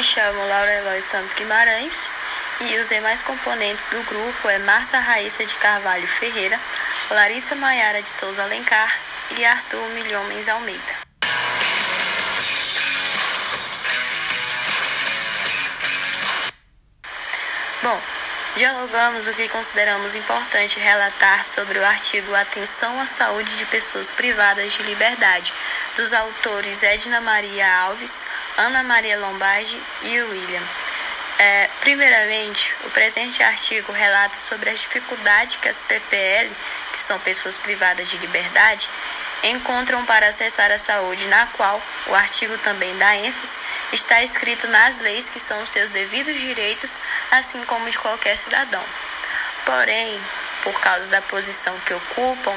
Me chamo Laura Eloy Santos Guimarães e os demais componentes do grupo é Marta Raíssa de Carvalho Ferreira, Larissa Maiara de Souza Alencar e Arthur Milhomens Almeida. Bom, dialogamos o que consideramos importante relatar sobre o artigo Atenção à Saúde de Pessoas Privadas de Liberdade, dos autores Edna Maria Alves, Ana Maria Lombardi e William. É, primeiramente, o presente artigo relata sobre as dificuldades que as PPL, que são pessoas privadas de liberdade, encontram para acessar a saúde, na qual o artigo também dá ênfase, está escrito nas leis que são os seus devidos direitos, assim como de qualquer cidadão. Porém, por causa da posição que ocupam,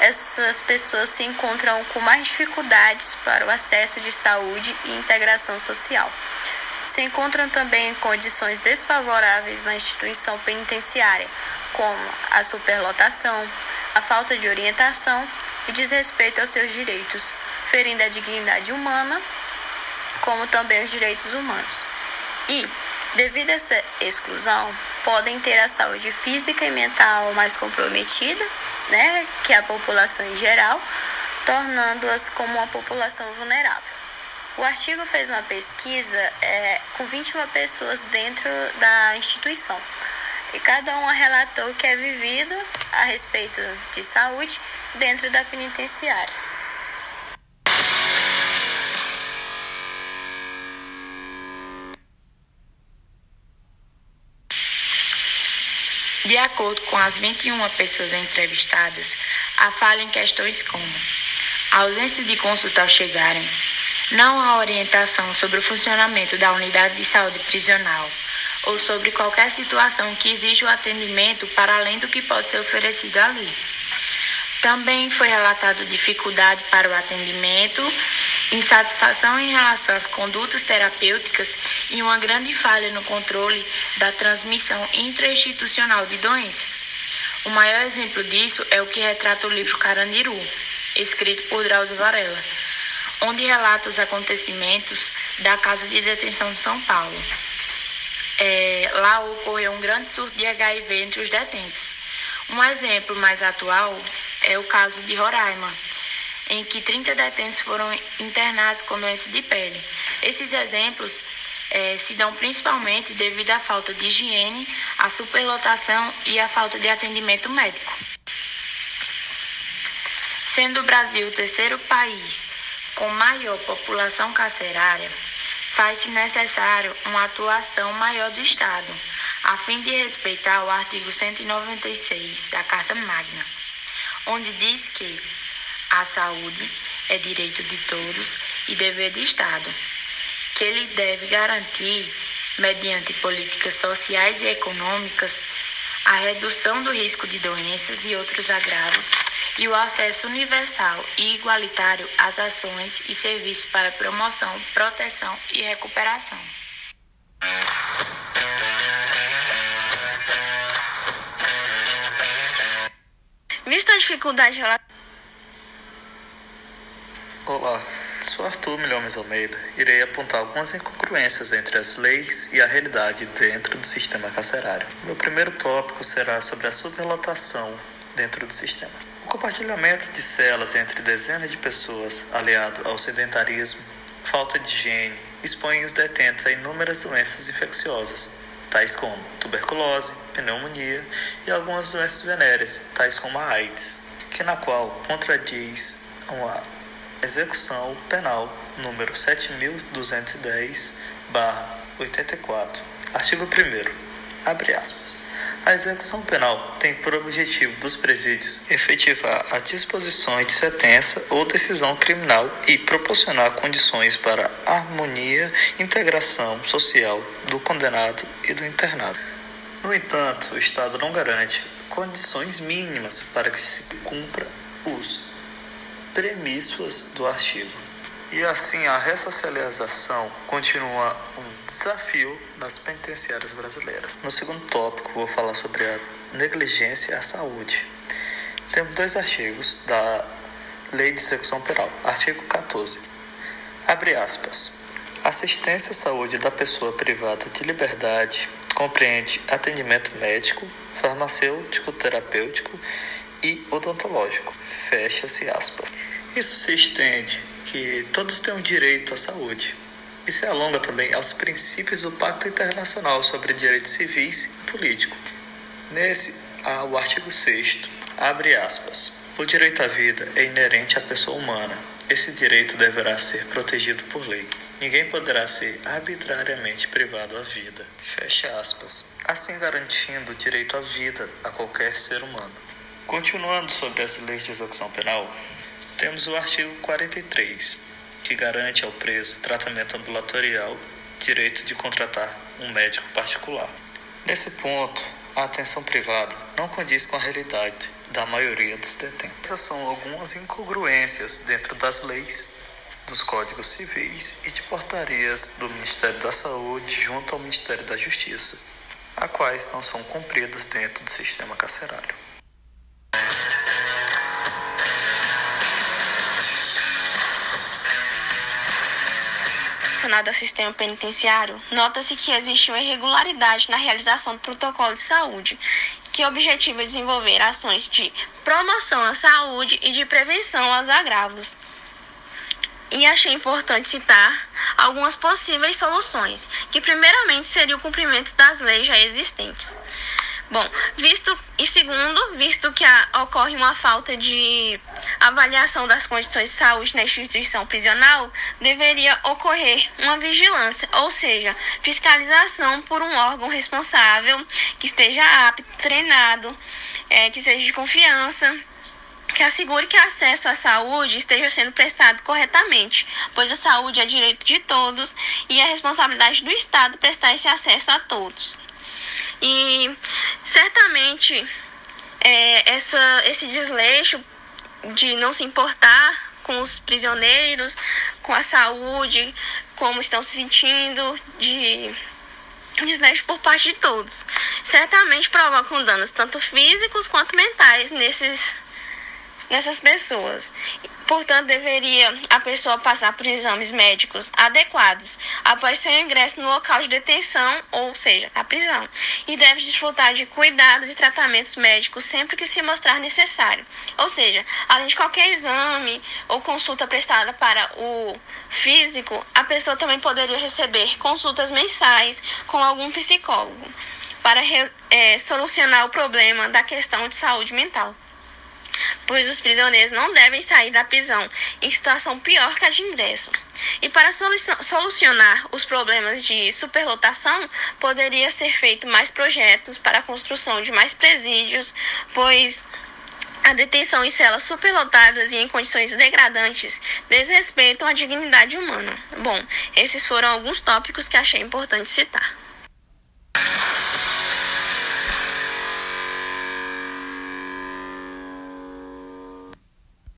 essas pessoas se encontram com mais dificuldades para o acesso de saúde e integração social se encontram também em condições desfavoráveis na instituição penitenciária, como a superlotação, a falta de orientação e desrespeito aos seus direitos, ferindo a dignidade humana, como também os direitos humanos. E, devido a essa exclusão, podem ter a saúde física e mental mais comprometida, né, que a população em geral, tornando-as como uma população vulnerável. O artigo fez uma pesquisa é, com 21 pessoas dentro da instituição e cada uma relatou o que é vivido a respeito de saúde dentro da penitenciária. De acordo com as 21 pessoas entrevistadas, a falha em questões como a ausência de consulta ao chegarem, não há orientação sobre o funcionamento da unidade de saúde prisional ou sobre qualquer situação que exija o atendimento para além do que pode ser oferecido ali. Também foi relatado dificuldade para o atendimento, insatisfação em relação às condutas terapêuticas e uma grande falha no controle da transmissão intrainstitucional de doenças. O maior exemplo disso é o que retrata o livro Carandiru, escrito por Drauzio Varela onde relata os acontecimentos da Casa de Detenção de São Paulo. É, lá ocorreu um grande surto de HIV entre os detentos. Um exemplo mais atual é o caso de Roraima, em que 30 detentos foram internados com doença de pele. Esses exemplos é, se dão principalmente devido à falta de higiene, à superlotação e à falta de atendimento médico. Sendo o Brasil o terceiro país com maior população carcerária, faz-se necessário uma atuação maior do Estado, a fim de respeitar o artigo 196 da Carta Magna, onde diz que a saúde é direito de todos e dever do Estado, que ele deve garantir, mediante políticas sociais e econômicas, a redução do risco de doenças e outros agravos e o acesso universal e igualitário às ações e serviços para promoção, proteção e recuperação. Visto a dificuldade Olá, sou Arthur Milhões Almeida. Irei apontar algumas incongruências entre as leis e a realidade dentro do sistema carcerário. Meu primeiro tópico será sobre a superlotação dentro do sistema. O compartilhamento de celas entre dezenas de pessoas, aliado ao sedentarismo, falta de higiene, expõe os detentos a inúmeras doenças infecciosas, tais como tuberculose, pneumonia e algumas doenças venéreas, tais como a AIDS, que na qual contradiz a execução penal número 7210/84. Artigo 1 abre aspas. A execução penal tem por objetivo dos presídios efetivar as disposições de sentença ou decisão criminal e proporcionar condições para harmonia e integração social do condenado e do internado. No entanto, o Estado não garante condições mínimas para que se cumpra os premissas do artigo. E assim a ressocialização continua um desafio nas penitenciárias brasileiras. No segundo tópico, vou falar sobre a negligência à saúde. Temos dois artigos da Lei de Execução Penal. Artigo 14. Abre aspas. Assistência à saúde da pessoa privada de liberdade compreende atendimento médico, farmacêutico, terapêutico e odontológico. Fecha-se aspas. Isso se estende que todos têm um direito à saúde. E se alonga também aos princípios do Pacto Internacional sobre Direitos Civis e Políticos. Nesse, há o artigo 6 abre aspas. O direito à vida é inerente à pessoa humana. Esse direito deverá ser protegido por lei. Ninguém poderá ser arbitrariamente privado à vida. Fecha aspas. Assim garantindo o direito à vida a qualquer ser humano. Continuando sobre as leis de execução penal, temos o artigo 43, que garante ao preso tratamento ambulatorial, direito de contratar um médico particular. Nesse ponto, a atenção privada não condiz com a realidade da maioria dos detentos. Essas são algumas incongruências dentro das leis dos códigos civis e de portarias do Ministério da Saúde junto ao Ministério da Justiça, a quais não são cumpridas dentro do sistema carcerário. Relacionado ao sistema penitenciário, nota-se que existe uma irregularidade na realização do protocolo de saúde, que objetiva desenvolver ações de promoção à saúde e de prevenção aos agravos e achei importante citar algumas possíveis soluções, que primeiramente seria o cumprimento das leis já existentes. Bom, visto e segundo, visto que a, ocorre uma falta de avaliação das condições de saúde na instituição prisional, deveria ocorrer uma vigilância, ou seja, fiscalização por um órgão responsável que esteja apto, treinado, é, que seja de confiança que assegure que o acesso à saúde esteja sendo prestado corretamente, pois a saúde é direito de todos e é responsabilidade do Estado prestar esse acesso a todos. E certamente é, essa, esse desleixo de não se importar com os prisioneiros, com a saúde, como estão se sentindo, de desleixo por parte de todos, certamente provocam danos tanto físicos quanto mentais nesses nessas pessoas. Portanto, deveria a pessoa passar por exames médicos adequados após seu ingresso no local de detenção, ou seja, a prisão, e deve desfrutar de cuidados e tratamentos médicos sempre que se mostrar necessário. Ou seja, além de qualquer exame ou consulta prestada para o físico, a pessoa também poderia receber consultas mensais com algum psicólogo para é, solucionar o problema da questão de saúde mental pois os prisioneiros não devem sair da prisão em situação pior que a de ingresso. E para solucionar os problemas de superlotação, poderia ser feito mais projetos para a construção de mais presídios, pois a detenção em celas superlotadas e em condições degradantes desrespeitam a dignidade humana. Bom, esses foram alguns tópicos que achei importante citar.